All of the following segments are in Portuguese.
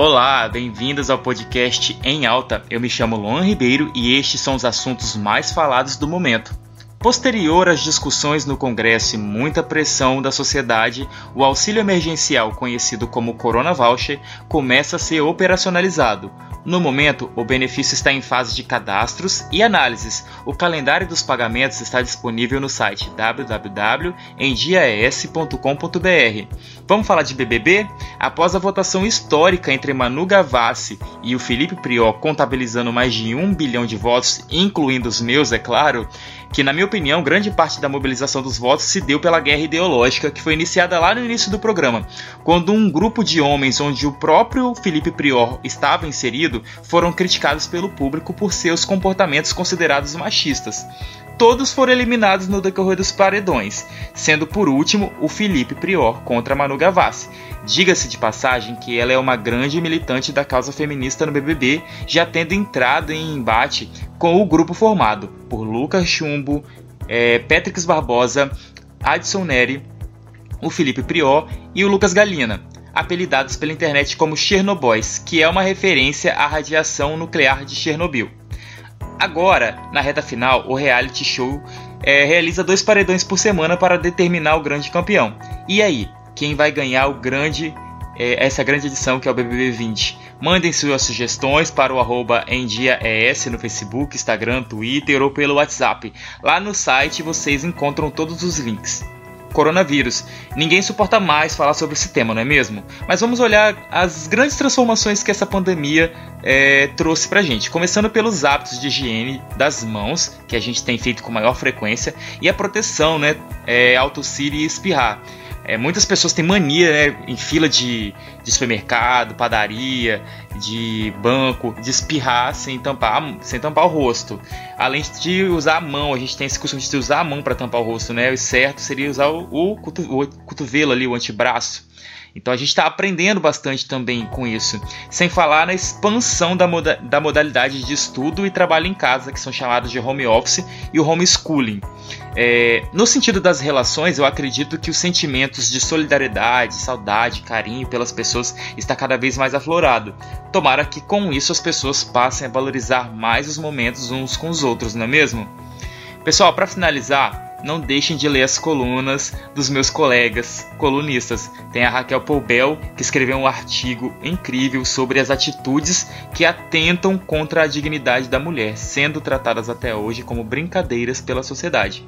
Olá, bem-vindos ao podcast Em Alta. Eu me chamo Luan Ribeiro e estes são os assuntos mais falados do momento. Posterior às discussões no Congresso e muita pressão da sociedade, o auxílio emergencial, conhecido como Corona Voucher, começa a ser operacionalizado. No momento, o benefício está em fase de cadastros e análises. O calendário dos pagamentos está disponível no site www.endiaes.com.br. Vamos falar de BBB? Após a votação histórica entre Manu Gavassi e o Felipe Prior, contabilizando mais de um bilhão de votos, incluindo os meus, é claro, que, na minha opinião, grande parte da mobilização dos votos se deu pela guerra ideológica que foi iniciada lá no início do programa, quando um grupo de homens onde o próprio Felipe Prior estava inserido foram criticados pelo público por seus comportamentos considerados machistas. Todos foram eliminados no decorrer dos paredões, sendo por último o Felipe Prior contra Manu Gavassi. Diga-se de passagem que ela é uma grande militante da causa feminista no BBB, já tendo entrado em embate com o grupo formado por Lucas Chumbo, é, Barbosa, Adson Neri, o Felipe Prior e o Lucas Galina, apelidados pela internet como Chernobyls, que é uma referência à radiação nuclear de Chernobyl. Agora, na reta final, o reality show é, realiza dois paredões por semana para determinar o grande campeão. E aí, quem vai ganhar o grande é, essa grande edição que é o BBB 20? Mandem suas sugestões para o arroba no Facebook, Instagram, Twitter ou pelo WhatsApp. Lá no site vocês encontram todos os links coronavírus. Ninguém suporta mais falar sobre esse tema, não é mesmo? Mas vamos olhar as grandes transformações que essa pandemia é, trouxe pra gente. Começando pelos hábitos de higiene das mãos, que a gente tem feito com maior frequência, e a proteção, né? É, autossir e espirrar. É, muitas pessoas têm mania, né, em fila de, de, supermercado, padaria, de banco, de espirrar sem tampar, sem tampar o rosto. Além de usar a mão, a gente tem esse costume de usar a mão para tampar o rosto, né? O certo seria usar o, o, o cotovelo ali, o antebraço. Então a gente está aprendendo bastante também com isso. Sem falar na expansão da, moda da modalidade de estudo e trabalho em casa, que são chamados de home office e o homeschooling. É, no sentido das relações, eu acredito que os sentimentos de solidariedade, saudade, carinho pelas pessoas está cada vez mais aflorado. Tomara que com isso as pessoas passem a valorizar mais os momentos uns com os outros, não é mesmo? Pessoal, para finalizar, não deixem de ler as colunas dos meus colegas colunistas. Tem a Raquel Poubel, que escreveu um artigo incrível sobre as atitudes que atentam contra a dignidade da mulher, sendo tratadas até hoje como brincadeiras pela sociedade.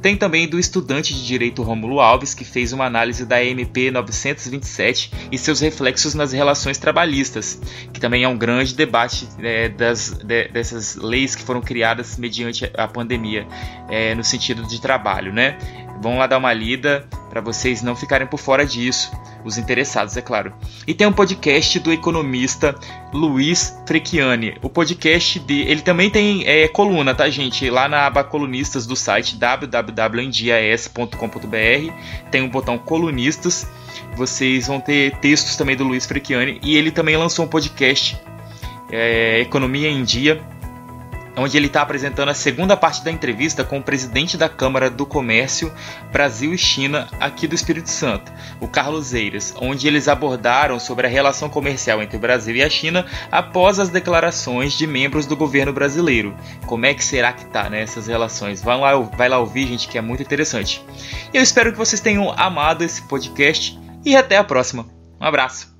Tem também do estudante de direito Rômulo Alves, que fez uma análise da MP 927 e seus reflexos nas relações trabalhistas, que também é um grande debate é, das, de, dessas leis que foram criadas mediante a pandemia, é, no sentido de trabalho, né? Vão lá dar uma lida para vocês não ficarem por fora disso, os interessados, é claro. E tem um podcast do economista Luiz Frecchiani. O podcast de, ele também tem é, coluna, tá, gente? Lá na aba colunistas do site www.endias.com.br tem um botão colunistas. Vocês vão ter textos também do Luiz Frecchiani e ele também lançou um podcast é, Economia em Dia onde ele está apresentando a segunda parte da entrevista com o presidente da Câmara do Comércio Brasil e China aqui do Espírito Santo, o Carlos Eiras, onde eles abordaram sobre a relação comercial entre o Brasil e a China após as declarações de membros do governo brasileiro. Como é que será que tá né, essas relações? Vai lá, vai lá ouvir, gente, que é muito interessante. Eu espero que vocês tenham amado esse podcast e até a próxima. Um abraço.